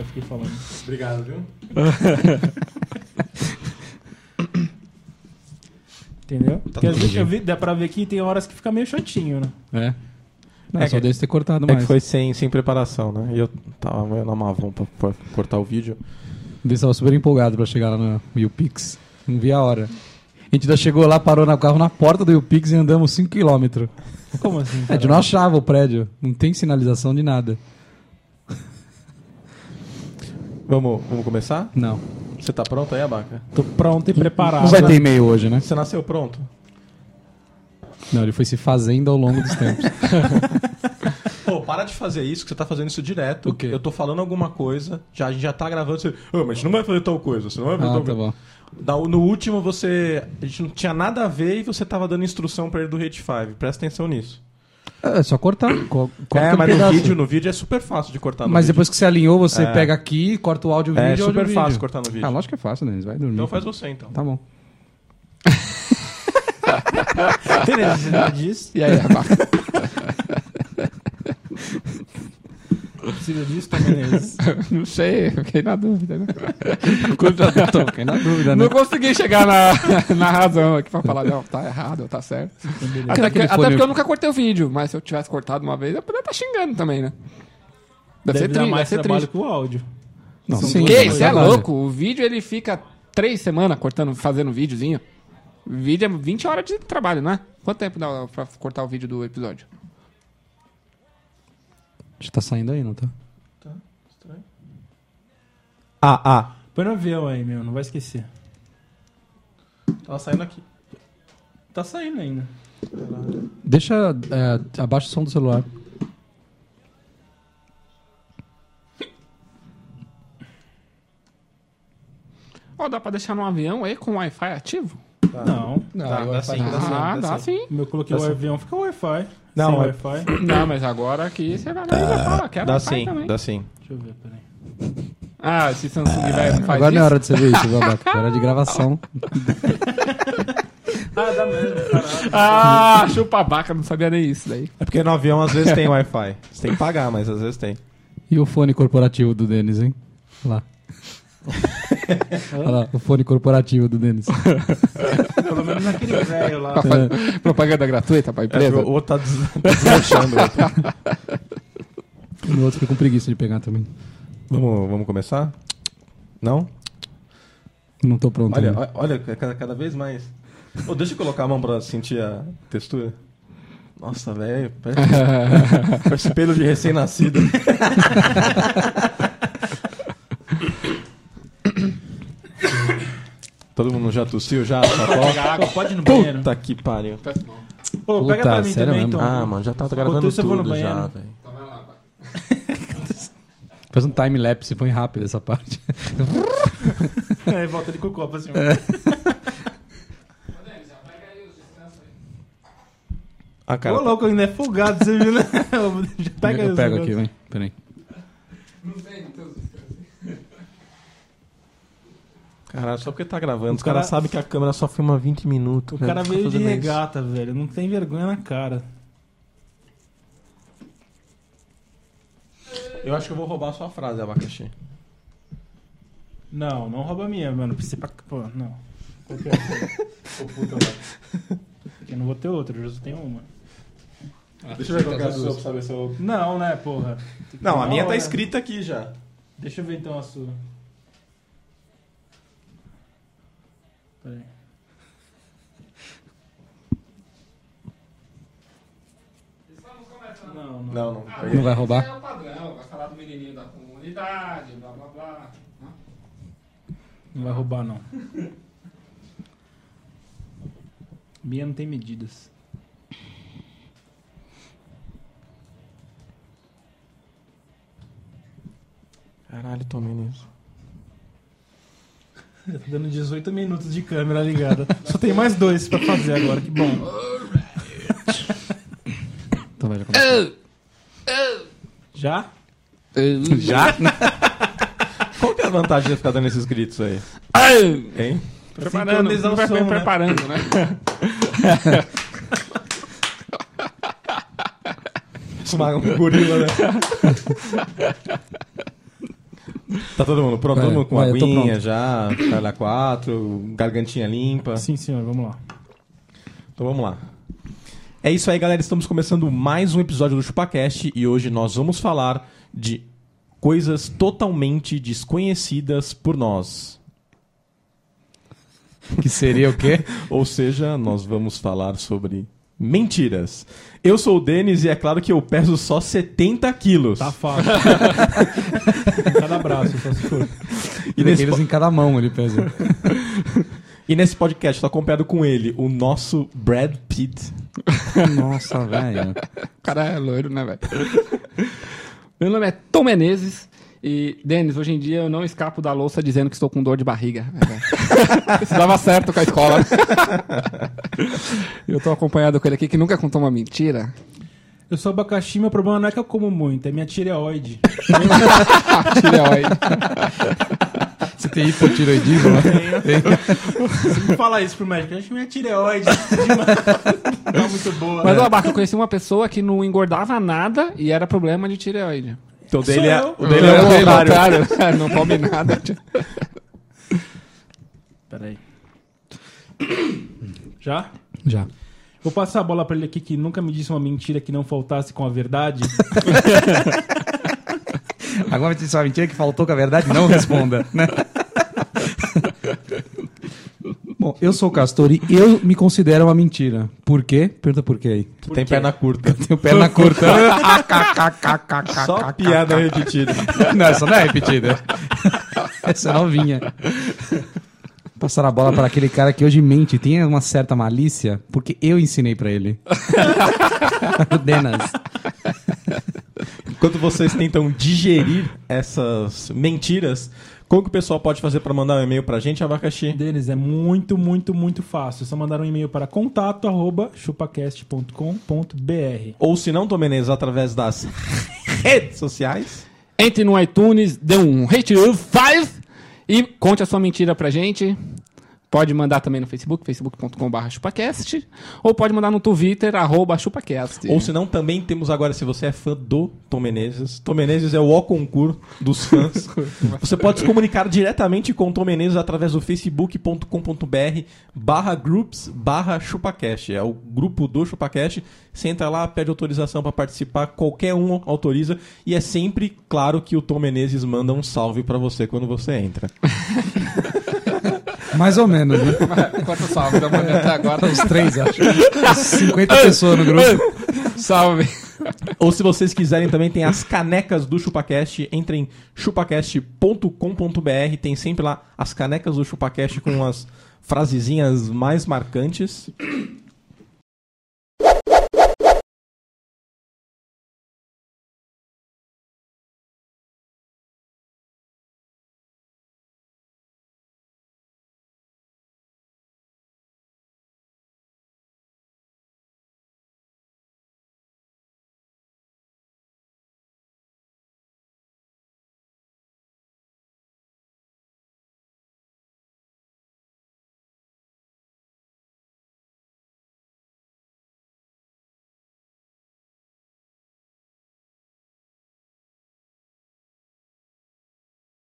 aqui falando. Obrigado, viu? Entendeu? Porque às vezes eu vi, dá pra ver que tem horas que fica meio chatinho, né? É. Não, É só que- deve ter cortado É mais. que foi sem, sem preparação, né? E eu tava na Mavon pra, pra cortar o vídeo. Ele estava super empolgado pra chegar lá no YouPix. Não vi a hora. A gente ainda chegou lá, parou no carro na porta do YouPix e andamos 5km. Como assim? A gente não achava o prédio. Não tem sinalização de nada. Vamos, vamos começar? Não. Você tá pronto aí, Abaca? Tô pronto e preparado. Não vai ter e-mail hoje, né? Você nasceu pronto? Não, ele foi se fazendo ao longo dos tempos. Pô, para de fazer isso, que você tá fazendo isso direto. O quê? Eu tô falando alguma coisa, já, a gente já tá gravando. Você, "Ah, mas você não vai fazer tal coisa, você não vai fazer Ah, tal tá coisa. bom. Da- no último, você. A gente não tinha nada a ver e você tava dando instrução pra ele do Rate 5. Presta atenção nisso. É só cortar. Co- corta é, um mas no vídeo, no vídeo é super fácil de cortar no Mas vídeo. depois que você alinhou, você É. pega aqui, corta o áudio, o É vídeo super áudio, fácil vídeo. cortar no vídeo. Ah, lógico que é fácil, Denis. Vai dormir. Então faz você então. Tá bom. Tem necessidade disso? E aí, rapaz? Precisa disso, Tom Menezes? Não sei, fiquei na dúvida, né? Fiquei na dúvida, né? Não consegui chegar na, na razão aqui pra falar, não, tá errado, tá certo. Até, até porque eu nunca cortei o vídeo, mas se eu tivesse cortado uma vez, eu poderia estar xingando também, né? Deve, ser dar triste, deve mais ser triste. que o áudio. Não, São sim, Que? Você é louco? O vídeo ele fica três semanas cortando, fazendo videozinho. O vídeo é 20 horas de trabalho, né? Quanto tempo dá pra cortar o vídeo do episódio? Já tá saindo aí, não tá? Ah, ah. Põe no avião aí, meu, não vai esquecer. Tava saindo aqui. Tá saindo ainda. Deixa é, abaixa o som do celular. Ó, dá pra deixar no avião aí com o Wi-Fi ativo? Não. Dá, dá sim, dá sim, ah, dá dá sim. meu coloquei Dá o avião, fica o Wi-Fi. Não, Sem é- Wi-Fi. Não, mas agora aqui você vai lá e já fala, quero Dá Wi-Fi sim, também. dá sim. Deixa eu ver, peraí. Ah, esse Samsung velho não faz Agora não é hora de você ver isso, viu, Abaca? É hora de gravação. Ah, dá mesmo, caralho. Ah, chupa vaca, não sabia nem isso daí. É porque no avião às vezes tem Wi-Fi. Você tem que pagar, mas às vezes tem. E o fone corporativo do Denis, hein? Olha lá. Olha lá, o fone corporativo do Denis. Pelo menos naquele velho lá. Fazer propaganda gratuita pra É, empresa. o outro tá des- tá deslanchando. o outro. E o outro fica com preguiça de pegar também. vamos, vamos começar? Não? Não tô pronto. Olha, ainda. olha, cada, cada vez mais. Ô, deixa eu colocar a mão pra sentir a textura. Nossa, velho. Parece, parece pelo de recém-nascido. Todo mundo já tossiu já? Só Pô, pode ir no banheiro. Puta que pariu. Pô, pega Puta, pra mim sério também, mesmo? então. Ah, mano, já tá gravando eu no tudo já, banheiro. velho. Faz um time-lapse, põe rápido essa parte. Aí volta ele com o copo assim. Ah, Ô, cara, louco, ainda é folgado, você viu, né? Já pega eu os pego aqui, vem. Peraí. Caralho, só porque tá gravando. Os O cara- caras sabem que a câmera só filma 20 minutos. O cara Fica veio de fazendo isso. regata, velho. Não tem vergonha na cara. Eu acho que eu vou roubar a sua frase, abacaxi. Não, não rouba a minha, mano. Precisa pra... Pô, não. Qual que é? Puta, velho. Eu não vou ter outra, eu já só tenho uma. Deixa eu ver qual que é a sua pra saber se eu... Não, né, porra. Não, a minha tá hora. escrita aqui já. Deixa eu ver então a sua. Peraí. Não, não. Não, não. Não vai roubar? É o padrão, vai falar do menininho da comunidade, blá blá blá. Não vai roubar, não. Minha não tem medidas. Caralho, tomei nisso. Já tá dando 18 minutos de câmera ligada. Só tem mais dois pra fazer agora, que bom. Então vai, já começa. Já? Já? Qual que é a vantagem de ficar dando esses gritos aí? Hein? Preparando, Sincronizar o pre- som, né? preparando, né? Uma- Um gorila, né? Tá todo mundo pronto? Todo mundo com vai, eu tô aguinha já, Carla 4, gargantinha limpa. Sim, senhor, vamos lá. Então vamos lá. É isso aí, galera. Estamos começando mais um episódio do ChupaCast e hoje nós vamos falar de coisas totalmente desconhecidas por nós. Que seria o quê? Ou seja, nós vamos falar sobre mentiras. Eu sou o Denis e é claro que eu peso só 70 quilos. Tá fácil. Cada braço, só se for. E nesse, Eles em cada mão ele pesa. e nesse podcast, estou acompanhado com ele, o nosso Brad Pitt. Nossa, velho. O cara é loiro, né, velho? Meu nome é Tom Menezes. E, Denis, hoje em dia eu não escapo da louça dizendo que estou com dor de barriga. É, velho. Isso dava certo com a escola. eu tô acompanhado com ele aqui que nunca contou uma mentira. Eu sou abacaxi, meu problema não é que eu como muito, é minha tireoide. Tireoide. Você tem hipotiroidismo? né? Você me fala isso pro médico, eu acho que minha tireoide não é muito boa. Mas, ó, Abaca, eu conheci uma pessoa que não engordava nada e era problema de tireoide. Então dele é, o dele é o contrário. contrário, não come nada. Peraí. Já? Já. Vou passar a bola pra ele aqui que nunca me disse uma mentira que não faltasse com a verdade. Agora me disse uma mentira que faltou com a verdade, não responda, né? Bom, eu sou o Castor e eu me considero uma mentira. Por quê? Pergunta por quê aí. Tu tem perna curta. Tenho perna curta. Só piada repetida. Não, essa não é repetida. Essa é novinha. Passar a bola para aquele cara que hoje mente, tem uma certa malícia, porque eu ensinei pra ele. o Denas. Enquanto vocês tentam digerir essas mentiras, como que o pessoal pode fazer para mandar um e-mail pra gente, abacaxi? Deles é muito, muito, muito fácil. É só mandar um e-mail para contato@chupacast.com.br. Ou se não, Tom Menezes, através das redes sociais. Entre no iTunes, dê um rate of 5 e conte a sua mentira pra gente. Pode mandar também no Facebook, facebook.com.br chupacast. Ou pode mandar no Twitter, arroba chupacast. Ou se não, também temos agora, se você é fã do Tom Menezes. Tom Menezes é o O concurso dos fãs. você pode se comunicar diretamente com o Tom Menezes através do facebook.com.br barra groups barra chupacast. É o grupo do chupacast. Você entra lá, pede autorização para participar, qualquer um autoriza. E é sempre claro que o Tom Menezes manda um salve para você quando você entra. Mais ou menos, né? Quanto salve da manhã até agora? Uns três, acho. Uns 50 pessoas no grupo. Salve. Ou se vocês quiserem também tem as canecas do ChupaCast, entrem em chupacast.com.br, tem sempre lá as canecas do ChupaCast com as frasezinhas mais marcantes.